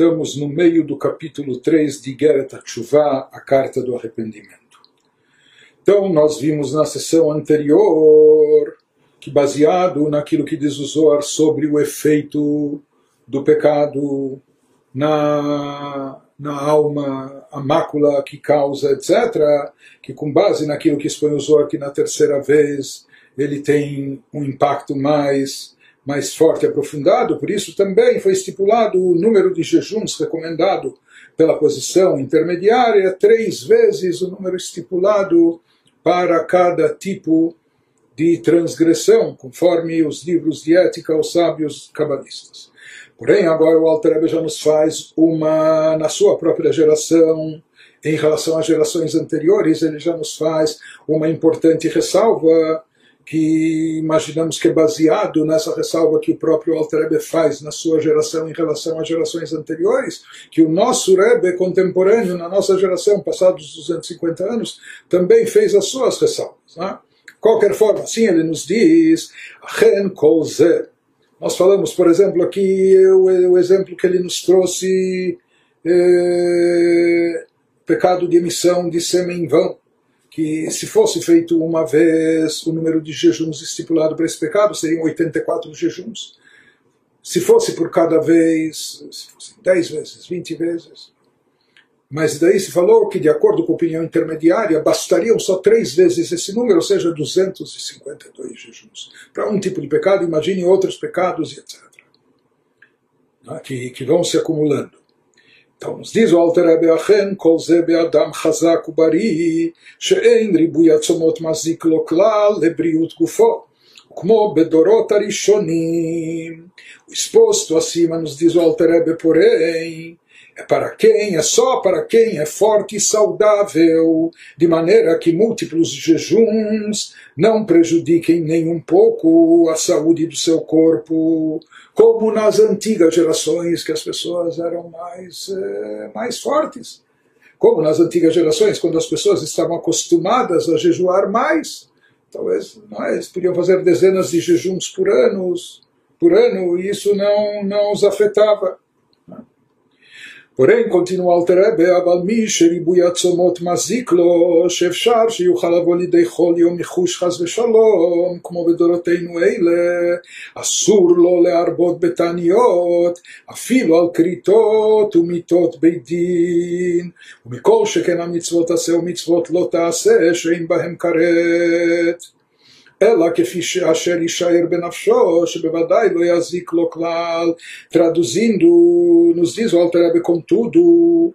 Estamos no meio do capítulo 3 de Geret Tshuva, a carta do arrependimento. Então, nós vimos na sessão anterior que, baseado naquilo que diz o Zohar sobre o efeito do pecado na, na alma, a mácula que causa, etc., que com base naquilo que expõe o Zohar, que na terceira vez ele tem um impacto mais mais forte e aprofundado, por isso também foi estipulado o número de jejuns recomendado pela posição intermediária, três vezes o número estipulado para cada tipo de transgressão, conforme os livros de ética os sábios cabalistas. Porém, agora o Alter Rebbe já nos faz uma, na sua própria geração, em relação às gerações anteriores, ele já nos faz uma importante ressalva que imaginamos que é baseado nessa ressalva que o próprio Alter Rebbe faz na sua geração em relação às gerações anteriores, que o nosso Rebbe contemporâneo, na nossa geração, passados 250 anos, também fez as suas ressalvas. Né? qualquer forma, assim ele nos diz, nós falamos, por exemplo, aqui o, o exemplo que ele nos trouxe, é, pecado de emissão de sêmen em vão que se fosse feito uma vez o número de jejuns estipulado para esse pecado seriam 84 jejuns. Se fosse por cada vez, se fosse 10 vezes, 20 vezes. Mas daí se falou que, de acordo com a opinião intermediária, bastariam só três vezes esse número, ou seja, 252 jejuns. Para um tipo de pecado, imagine outros pecados e etc. Né, que, que vão se acumulando. Então nos diz o Alter Rebbe Achen, Kol Zebe Adam Chazak Ubari, She'en Ribu Yatzomot Mazik Loklal Lebriut Gufo, Kmo Bedorot Arishonim. O exposto acima nos diz o Alter Rebbe, porém, é para quem, é só para quem é forte e saudável, de maneira que múltiplos jejuns não prejudiquem nem um pouco a saúde do seu corpo, como nas antigas gerações que as pessoas eram mais, eh, mais fortes. Como nas antigas gerações, quando as pessoas estavam acostumadas a jejuar mais, talvez nós podiam fazer dezenas de jejuns por ano, por ano e isso não, não os afetava. Porém, continua o Terebe, Abalmi, Sheribu Yatsomot Maziklo, Shevchar, Sheyuchal Avoli Deichol, Yom Michush Hazve Shalom, como Bedoroteinu Eile, Asur lo Learbot Betaniot, Afilo al Kritot, Umitot Beidin, Umikol Shekena Mitzvot Ase, Umitzvot Lotase, Sheim Bahem Karet. Ela que asher ishaer benafsho, shebevadai lo yazik lo klal. Traduzindo, nos diz o Altareb, contudo,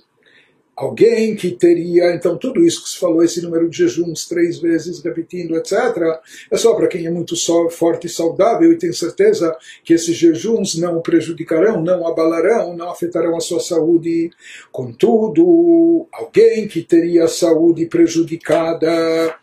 alguém que teria, então tudo isso que se falou, esse número de jejuns três vezes, repetindo, etc., é só para quem é muito só, forte e saudável e tem certeza que esses jejuns não prejudicarão, não abalarão, não afetarão a sua saúde. Contudo, alguém que teria a saúde prejudicada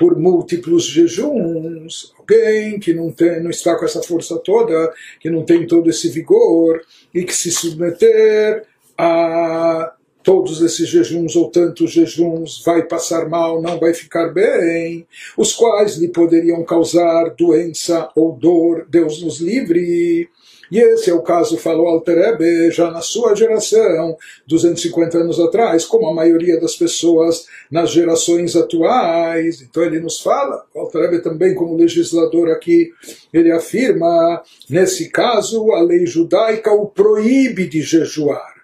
por múltiplos jejuns, alguém que não, tem, não está com essa força toda, que não tem todo esse vigor, e que se submeter a todos esses jejuns ou tantos jejuns vai passar mal, não vai ficar bem, os quais lhe poderiam causar doença ou dor, Deus nos livre. E esse é o caso, falou Alterebe, já na sua geração, 250 anos atrás, como a maioria das pessoas nas gerações atuais. Então ele nos fala, Alterebe também como legislador aqui, ele afirma, nesse caso, a lei judaica o proíbe de jejuar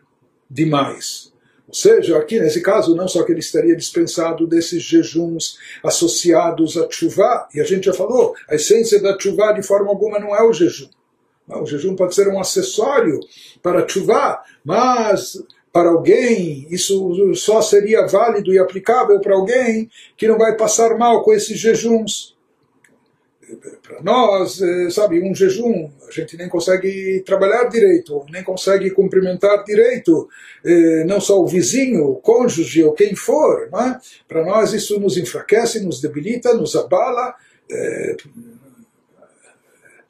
demais. Ou seja, aqui nesse caso, não só que ele estaria dispensado desses jejuns associados a chuva, e a gente já falou, a essência da chuva de forma alguma não é o jejum. O jejum pode ser um acessório para chuva, mas para alguém isso só seria válido e aplicável para alguém que não vai passar mal com esses jejuns. Para nós, eh, sabe, um jejum, a gente nem consegue trabalhar direito, nem consegue cumprimentar direito, eh, não só o vizinho, o cônjuge ou quem for. É? Para nós isso nos enfraquece, nos debilita, nos abala eh,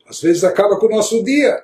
às vezes acaba com o nosso dia.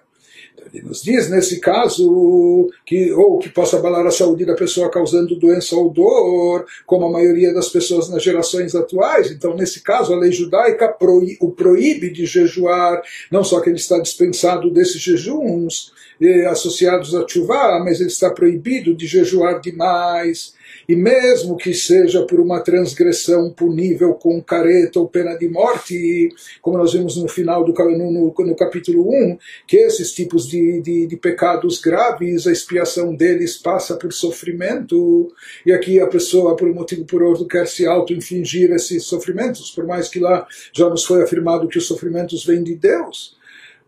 Ele nos diz, nesse caso, que ou que possa abalar a saúde da pessoa causando doença ou dor, como a maioria das pessoas nas gerações atuais. Então, nesse caso, a lei judaica o proíbe de jejuar, não só que ele está dispensado desses jejuns eh, associados a chuvá, mas ele está proibido de jejuar demais e mesmo que seja por uma transgressão punível com careta ou pena de morte, como nós vimos no final do no, no, no capítulo 1, que esses tipos de, de, de, pecados graves, a expiação deles passa por sofrimento, e aqui a pessoa, por um motivo por outro, quer se auto-infligir esses sofrimentos, por mais que lá já nos foi afirmado que os sofrimentos vêm de Deus.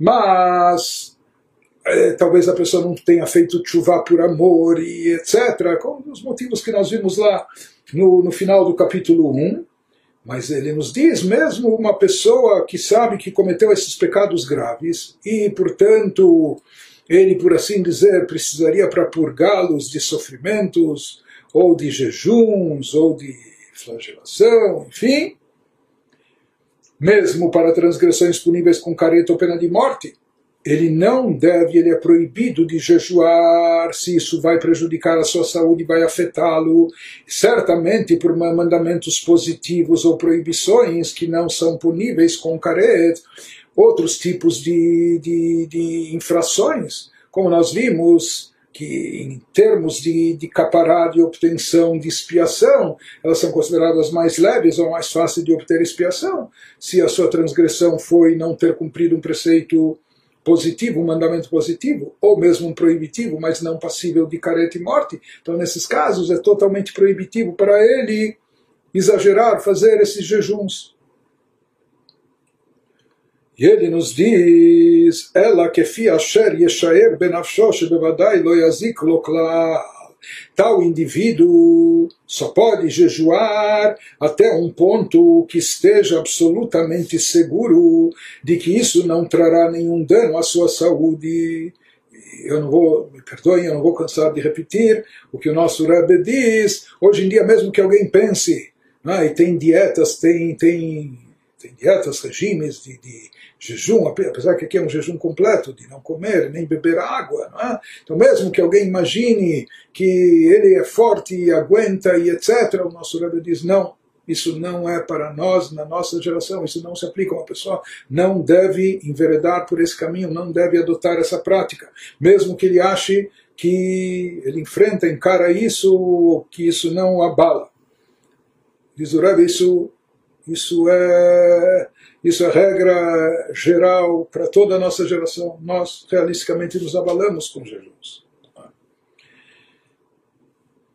Mas é, talvez a pessoa não tenha feito chuva por amor e etc., com os motivos que nós vimos lá no, no final do capítulo 1. Mas ele nos diz, mesmo uma pessoa que sabe que cometeu esses pecados graves e, portanto, ele, por assim dizer, precisaria para purgá-los de sofrimentos, ou de jejuns, ou de flagelação, enfim, mesmo para transgressões puníveis com careta ou pena de morte, ele não deve, ele é proibido de jejuar se isso vai prejudicar a sua saúde, vai afetá-lo. Certamente por mandamentos positivos ou proibições que não são puníveis com caret, outros tipos de, de, de infrações, como nós vimos, que em termos de, de capará, de obtenção de expiação, elas são consideradas mais leves ou mais fáceis de obter expiação, se a sua transgressão foi não ter cumprido um preceito positivo, um mandamento positivo, ou mesmo um proibitivo, mas não passível de careta e morte. Então, nesses casos, é totalmente proibitivo para ele exagerar, fazer esses jejuns. E ele nos diz, ela que fi asher yeshaer benafsho shebevadai lo yazik lo Tal indivíduo só pode jejuar até um ponto que esteja absolutamente seguro de que isso não trará nenhum dano à sua saúde. Eu não vou, me perdoem, eu não vou cansar de repetir o que o nosso Rebbe diz. Hoje em dia, mesmo que alguém pense, ah, e tem dietas, tem, tem, tem dietas, regimes de, de jejum, apesar que aqui é um jejum completo, de não comer nem beber água. Não é? Então, mesmo que alguém imagine que ele é forte e aguenta e etc., o nosso Rebbe diz: não, isso não é para nós, na nossa geração, isso não se aplica. Uma pessoa não deve enveredar por esse caminho, não deve adotar essa prática, mesmo que ele ache que ele enfrenta, encara isso, que isso não abala. Diz o Rebbe, isso, isso é isso é regra geral para toda a nossa geração. Nós, realisticamente, nos abalamos com jejuns.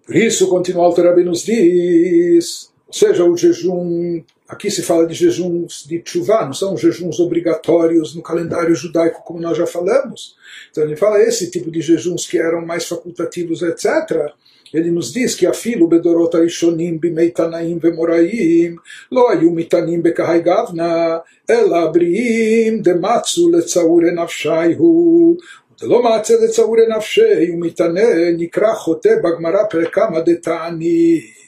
Por isso, continua o Alterabi nos diz, ou seja o jejum, aqui se fala de jejuns de chuva, não são jejuns obrigatórios no calendário judaico, como nós já falamos. Então ele fala esse tipo de jejuns que eram mais facultativos, etc. Ele nos diz que afilo bedorot arishonim meitanaim vemoraim lo ayu mitanim bekahai gavna ela abriim dematzu letzaure nafshaihu דלא מעצה לצעורי נפשי, ומתענה נקרא חוטא בגמרא פרקמא detani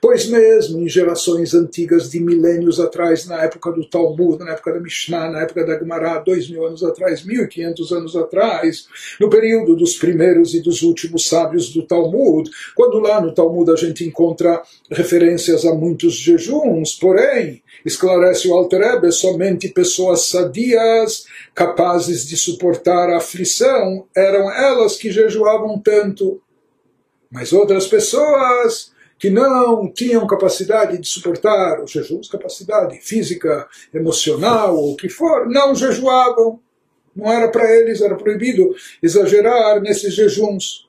Pois mesmo em gerações antigas de milênios atrás, na época do Talmud, na época da Mishnah, na época da Gemara, dois mil anos atrás, mil e quinhentos anos atrás, no período dos primeiros e dos últimos sábios do Talmud, quando lá no Talmud a gente encontra referências a muitos jejuns, porém, esclarece o Alter somente pessoas sadias, capazes de suportar a aflição, eram elas que jejuavam tanto. Mas outras pessoas que não tinham capacidade de suportar os jejuns, capacidade física, emocional, ou o que for, não jejuavam. Não era para eles, era proibido exagerar nesses jejuns.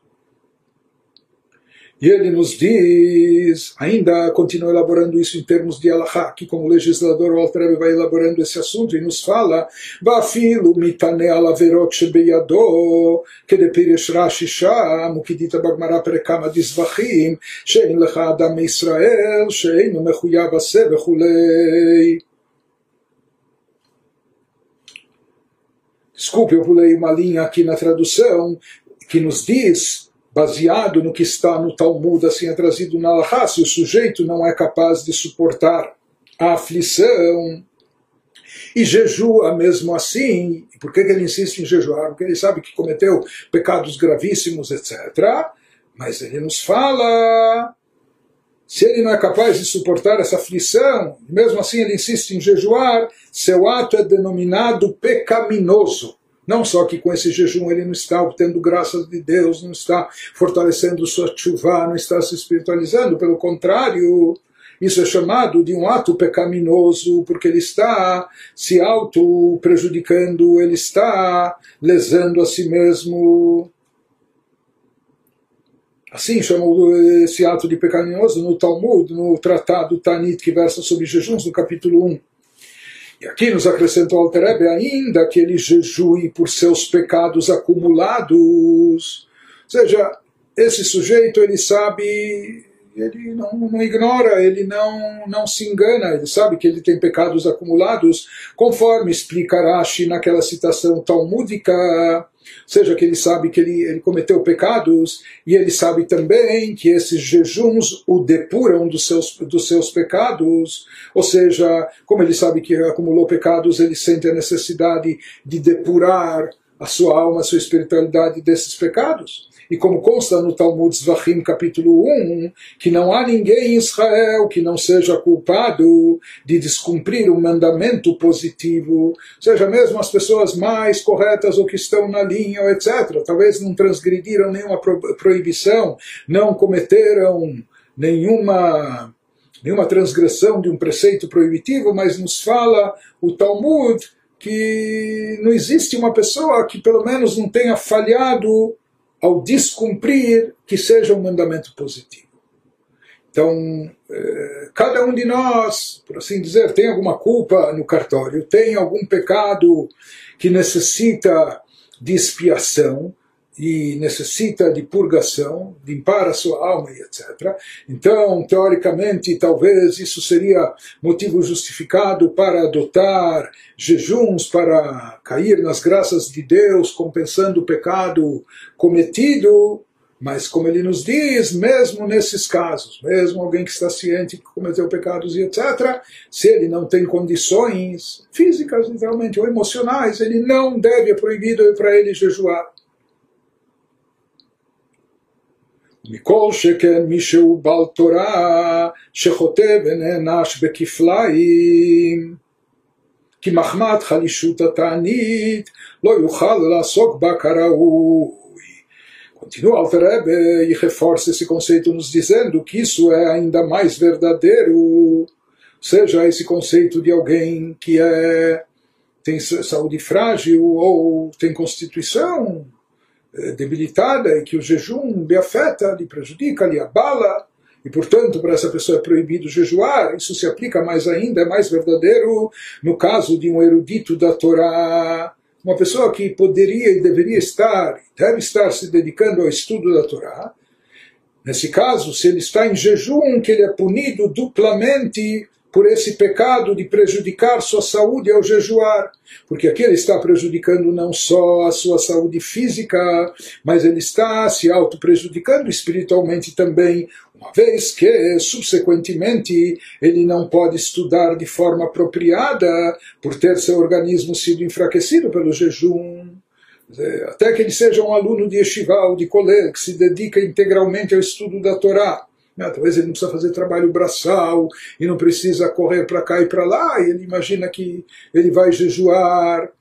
E ele nos diz, ainda continua elaborando isso em termos de Allahá, que como legislador o Altrebe vai elaborando esse assunto e nos fala, Vafilo mitane alaverot shebeyado, piresh rashi sham, o que dita bagmará perekama dizvachim, shein lecha adam Israel, shein mechuyav ase vechulei. Desculpe, eu pulei uma linha aqui na tradução, que nos diz baseado no que está no Talmud, assim é trazido na Alahá, se o sujeito não é capaz de suportar a aflição, e jejua mesmo assim. Por que, que ele insiste em jejuar? Porque ele sabe que cometeu pecados gravíssimos, etc. Mas ele nos fala se ele não é capaz de suportar essa aflição, mesmo assim ele insiste em jejuar, seu ato é denominado pecaminoso. Não só que com esse jejum ele não está obtendo graças de Deus, não está fortalecendo sua chuva, não está se espiritualizando, pelo contrário, isso é chamado de um ato pecaminoso, porque ele está se auto-prejudicando, ele está lesando a si mesmo. Assim chamou esse ato de pecaminoso no Talmud, no tratado Tanit, que versa sobre jejuns, no capítulo 1. E aqui nos acrescentou Alterebe ainda que ele jejue por seus pecados acumulados. Ou seja, esse sujeito ele sabe, ele não, não ignora, ele não, não se engana, ele sabe que ele tem pecados acumulados, conforme explica Rashi naquela citação talmúdica seja que ele sabe que ele, ele cometeu pecados e ele sabe também que esses jejuns o depuram dos seus, dos seus pecados, ou seja, como ele sabe que acumulou pecados, ele sente a necessidade de depurar a sua alma, a sua espiritualidade desses pecados. E como consta no Talmud Zvachim, capítulo 1, que não há ninguém em Israel que não seja culpado de descumprir um mandamento positivo, seja mesmo as pessoas mais corretas ou que estão na linha, etc. Talvez não transgrediram nenhuma proibição, não cometeram nenhuma nenhuma transgressão de um preceito proibitivo, mas nos fala o Talmud que não existe uma pessoa que pelo menos não tenha falhado ao descumprir que seja um mandamento positivo. Então, eh, cada um de nós, por assim dizer, tem alguma culpa no cartório, tem algum pecado que necessita de expiação, e necessita de purgação, limpar a sua alma e etc. Então, teoricamente, talvez isso seria motivo justificado para adotar jejuns, para cair nas graças de Deus, compensando o pecado cometido. Mas, como ele nos diz, mesmo nesses casos, mesmo alguém que está ciente que cometeu pecados e etc., se ele não tem condições físicas, literalmente, ou emocionais, ele não deve, é proibido para ele jejuar. מכל שכן מי שהוא בעל תורה שחוטא ונענש בכפליים. כי מחמת חלישות התענית לא יוכל לעסוק בה כראוי. Continua o Rebbe e reforça esse conceito nos dizendo que isso é ainda mais verdadeiro, seja esse conceito de alguém que é tem saúde frágil ou tem constituição debilitada e que o jejum lhe afeta, lhe prejudica, lhe abala, e portanto para essa pessoa é proibido jejuar, isso se aplica mais ainda, é mais verdadeiro no caso de um erudito da Torá, uma pessoa que poderia e deveria estar, deve estar se dedicando ao estudo da Torá. Nesse caso, se ele está em jejum, que ele é punido duplamente por esse pecado de prejudicar sua saúde ao jejuar, porque aqui ele está prejudicando não só a sua saúde física, mas ele está se auto-prejudicando espiritualmente também, uma vez que, subsequentemente, ele não pode estudar de forma apropriada por ter seu organismo sido enfraquecido pelo jejum. Até que ele seja um aluno de yeshiva de colégio, que se dedica integralmente ao estudo da Torá né? Talvez ele não precisa fazer trabalho braçal e não precisa correr para cá e para lá, e ele imagina que ele vai jejuar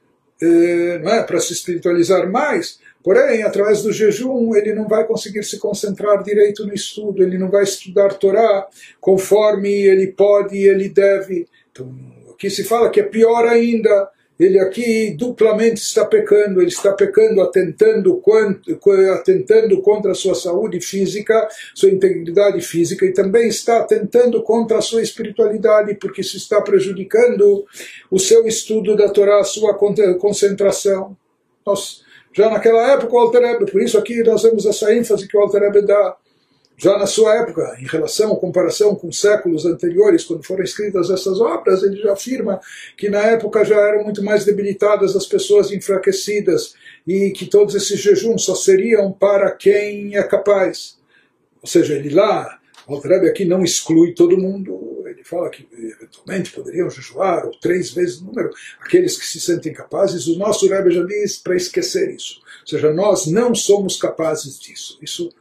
eh, é, para se espiritualizar mais. Porém, através do jejum, ele não vai conseguir se concentrar direito no estudo, ele não vai estudar Torá conforme ele pode e ele deve. Então, aqui se fala que é pior ainda ele aqui duplamente está pecando, ele está pecando atentando, atentando contra a sua saúde física, sua integridade física, e também está atentando contra a sua espiritualidade, porque se está prejudicando o seu estudo da Torá, a sua concentração. Nós, já naquela época, o Alter por isso aqui nós vemos essa ênfase que o Alter dá já na sua época, em relação, comparação com séculos anteriores, quando foram escritas essas obras, ele já afirma que na época já eram muito mais debilitadas as pessoas enfraquecidas e que todos esses jejuns só seriam para quem é capaz. Ou seja, ele lá, o Altrebe aqui não exclui todo mundo, ele fala que eventualmente poderiam jejuar, ou três vezes o número, aqueles que se sentem capazes, o nosso Rebbe já diz para esquecer isso. Ou seja, nós não somos capazes disso. Isso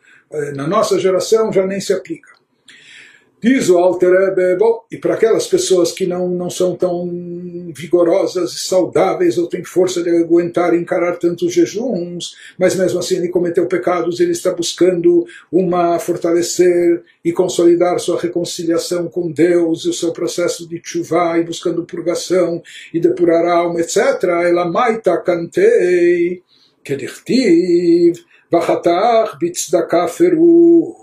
na nossa geração já nem se aplica. Diz o Alter bom, e para aquelas pessoas que não, não são tão vigorosas e saudáveis ou têm força de aguentar e encarar tantos jejuns, mas mesmo assim ele cometeu pecados, ele está buscando uma fortalecer e consolidar sua reconciliação com Deus e o seu processo de chuva e buscando purgação e depurar a alma, etc. Ela maita cantei, que dichtiv, vachatach bitzdaka feru.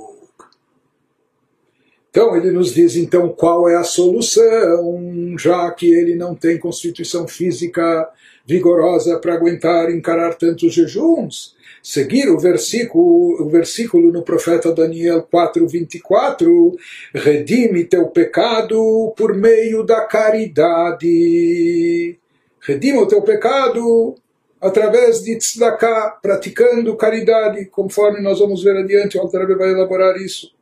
Então ele nos diz então qual é a solução, já que ele não tem constituição física vigorosa para aguentar encarar tantos jejuns. Seguir o versículo, o versículo no profeta Daniel 4:24, redime teu pecado por meio da caridade. Redime o teu pecado através de tzedakah, praticando caridade, conforme nós vamos ver adiante, o Alter vai elaborar isso.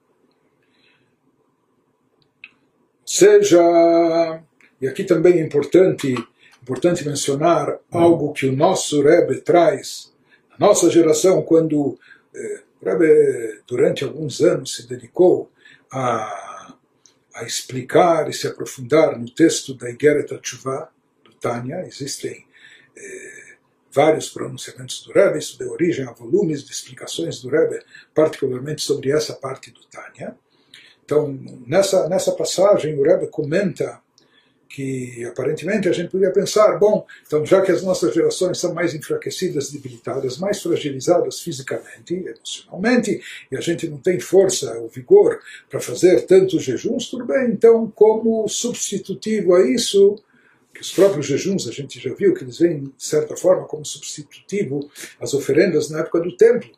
seja, e aqui também é importante, importante mencionar algo que o nosso Rebbe traz, a nossa geração, quando eh, o Rebbe, durante alguns anos, se dedicou a, a explicar e se aprofundar no texto da Igeret Tshuva, do Tânia, existem eh, vários pronunciamentos do Rebbe, isso deu origem a volumes de explicações do Rebbe, particularmente sobre essa parte do Tânia. Então, nessa, nessa passagem, o Rebbe comenta que aparentemente a gente podia pensar, bom, então já que as nossas gerações são mais enfraquecidas, debilitadas, mais fragilizadas fisicamente, emocionalmente, e a gente não tem força ou vigor para fazer tantos jejuns, tudo bem, então como substitutivo a isso, que os próprios jejuns a gente já viu que eles vêm de certa forma como substitutivo às oferendas na época do templo.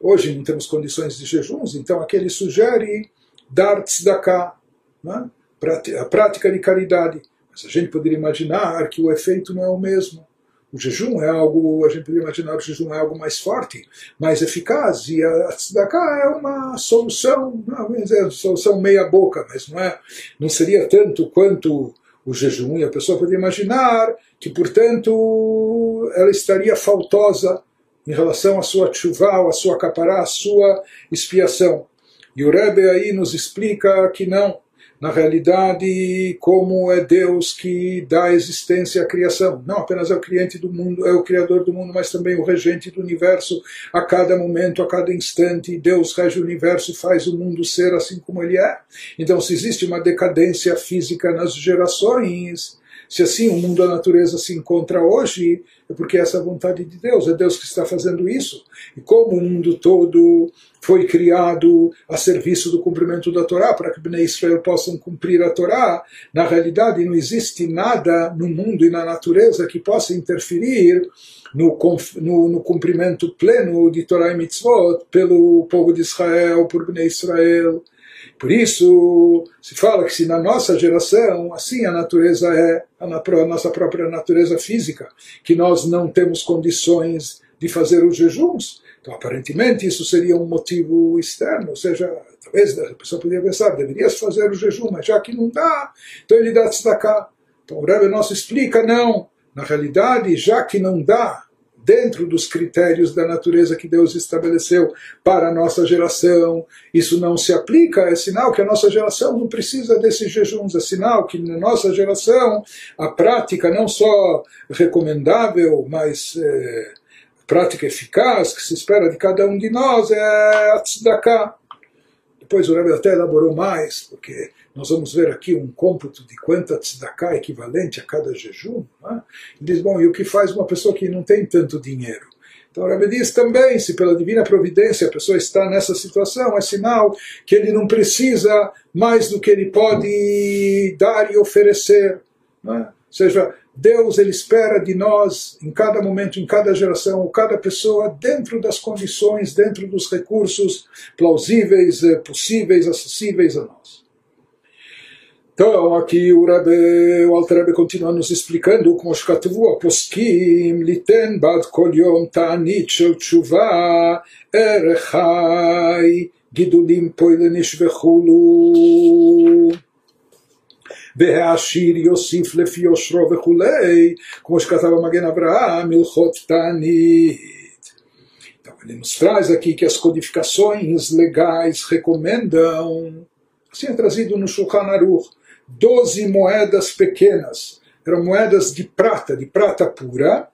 Hoje não temos condições de jejuns, então aqui ele sugere dar tzedakah, né? a prática de caridade. Mas a gente poderia imaginar que o efeito não é o mesmo. O jejum é algo, a gente poderia imaginar que o jejum é algo mais forte, mais eficaz, e a tzedakah é uma solução, não vamos dizer, solução meia boca, mas não é, não seria tanto quanto o jejum, e a pessoa poderia imaginar que, portanto, ela estaria faltosa em relação à sua chuva, à sua capará, à sua expiação. E o Rebbe aí nos explica que não, na realidade, como é Deus que dá existência à criação. Não apenas é o cliente do mundo, é o criador do mundo, mas também o regente do universo a cada momento, a cada instante. Deus rege o universo, faz o mundo ser assim como ele é. Então, se existe uma decadência física nas gerações, se assim o mundo, a natureza se encontra hoje, é porque essa é a vontade de Deus, é Deus que está fazendo isso. E como o mundo todo foi criado a serviço do cumprimento da Torá, para que Bnei Israel possam cumprir a Torá, na realidade não existe nada no mundo e na natureza que possa interferir no, no, no cumprimento pleno de Torá e Mitzvot pelo povo de Israel, por Bnei Israel. Por isso, se fala que se na nossa geração, assim a natureza é, a, nossa própria natureza física, que nós não temos condições de fazer os jejuns, então aparentemente isso seria um motivo externo, ou seja, talvez a pessoa poderia pensar, deverias fazer o jejum, mas já que não dá, então ele dá cá. Então o Rebbe nosso explica, não, na realidade, já que não dá, dentro dos critérios da natureza que Deus estabeleceu para a nossa geração. Isso não se aplica, é sinal que a nossa geração não precisa desses jejuns, é sinal que na nossa geração a prática não só recomendável, mas é, prática eficaz que se espera de cada um de nós é a tzedakah. Depois o Rebbe até elaborou mais, porque nós vamos ver aqui um cômputo de quanta tzedakah equivalente a cada jejum. Né? Ele diz, bom, e o que faz uma pessoa que não tem tanto dinheiro? Então o Rebbe diz também, se pela divina providência a pessoa está nessa situação, é sinal que ele não precisa mais do que ele pode dar e oferecer. Né? Ou seja, Deus ele espera de nós, em cada momento, em cada geração, cada pessoa, dentro das condições, dentro dos recursos plausíveis, eh, possíveis, acessíveis a nós. Então, aqui o Rebbe, o Alter continua nos explicando como שכתבו הפוסקים ליתן בעד כל יום תענית של תשובה ערך חי גידולים פועלן ישבחולו והעשיר יוסיף לפי יושרו וכולי כמו שכתב המגן אברהם הלכות תענית Então, ele nos traz aqui que as codificações legais recomendam, assim é trazido no Shulchan Aruch, 12 moedas pequenas, eram moedas de prata, de prata pura,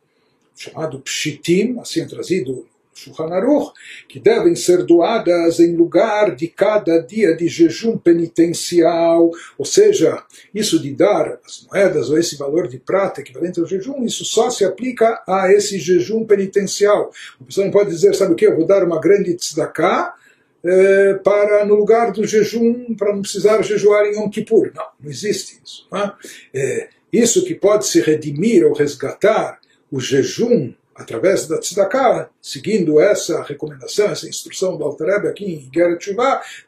chamado pshitim, assim é trazido Shulchan Aruch, que devem ser doadas em lugar de cada dia de jejum penitencial, ou seja, isso de dar as moedas ou esse valor de prata equivalente ao jejum, isso só se aplica a esse jejum penitencial. A pessoa não pode dizer, sabe o que, eu vou dar uma grande tzedakah, eh, para no lugar do jejum, para não precisar jejuar em Yom Kippur. Não, não existe isso. Não é? isso que pode se redimir ou resgatar o jejum através da tzedakah, seguindo essa recomendação, essa instrução do Alter Rebbe aqui em Geret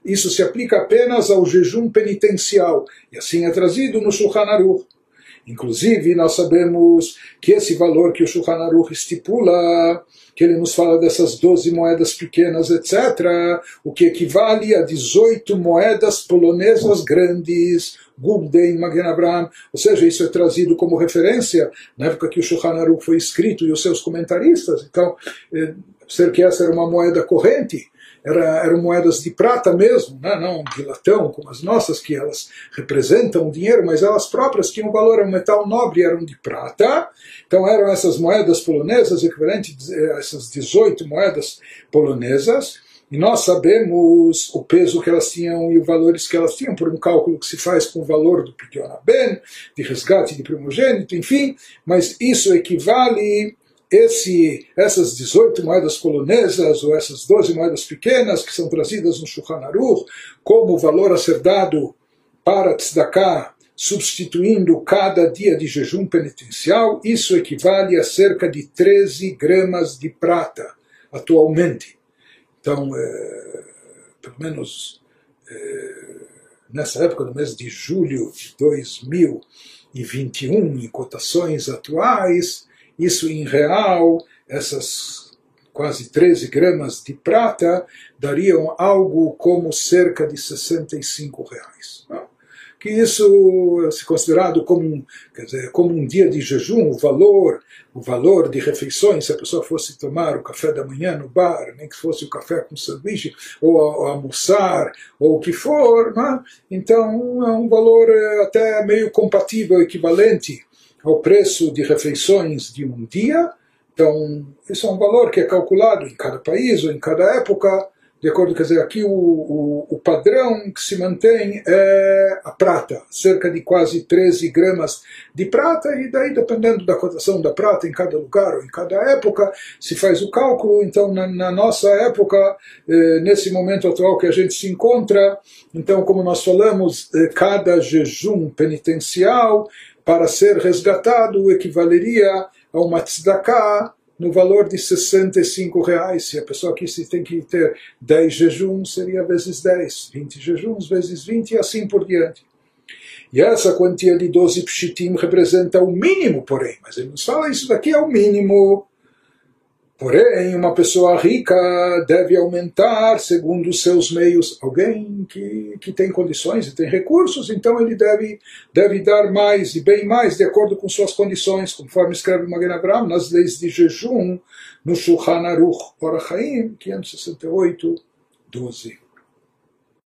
isso se aplica apenas ao jejum penitencial, e assim é trazido no Shulchan Aruch. Inclusive, nós sabemos que esse valor que o Shulchan Aruch estipula, que ele nos fala dessas 12 moedas pequenas, etc., o que equivale a 18 moedas polonesas grandes, Gulden, Magen Abraham, ou seja, isso é trazido como referência na época que o Shulchan Aruch foi escrito e os seus comentaristas, então, eh, ser que essa era uma moeda corrente, era, eram moedas de prata mesmo, né? não de latão como as nossas, que elas representam dinheiro, mas elas próprias tinham valor, era um metal nobre, eram de prata. Então eram essas moedas polonesas, equivalentes a essas 18 moedas polonesas, e nós sabemos o peso que elas tinham e os valores que elas tinham por um cálculo que se faz com o valor do Pidyon Ben, de resgate de primogênito, enfim, mas isso equivale esse, essas 18 moedas polonesas ou essas 12 moedas pequenas que são trazidas no Shulchan Aruch como valor a ser dado para tzedakah, substituindo cada dia de jejum penitencial, isso equivale a cerca de 13 gramas de prata atualmente. Então, é, pelo menos é, nessa época, no mês de julho de 2021, em cotações atuais, isso em real, essas quase 13 gramas de prata, dariam algo como cerca de 65 reais. Que isso, se considerado como, quer dizer, como um dia de jejum, o valor, o valor de refeições, se a pessoa fosse tomar o café da manhã no bar, nem que fosse o café com sanduíche, ou, ou almoçar, ou o que for, então é um valor eh, até meio compatível, equivalente ao preço de refeições de um dia. Então, isso é um valor que é calculado em cada país ou em cada época, de acordo, quer dizer, aqui o, o, o padrão que se mantém é a prata, cerca de quase 13 gramas de prata, e daí, dependendo da cotação da prata em cada lugar ou em cada época, se faz o cálculo. Então, na, na nossa época, eh, nesse momento atual que a gente se encontra, então, como nós falamos, eh, cada jejum penitencial para ser resgatado equivaleria a uma tzedakah no valor de 65 reais. Se a pessoa aqui se tem que ter 10 jejuns, seria vezes 10, 20 jejuns vezes 20 e assim por diante. E essa quantia de 12 pshitim representa o mínimo, porém, mas ele nos fala isso daqui é o mínimo. Porém, uma pessoa rica deve aumentar segundo os seus meios. Alguém que, que tem condições e tem recursos, então ele deve, deve dar mais e bem mais de acordo com suas condições, conforme escreve Magen Abraham nas leis de jejum no Shulchan Aruch Orachaim 568, 12.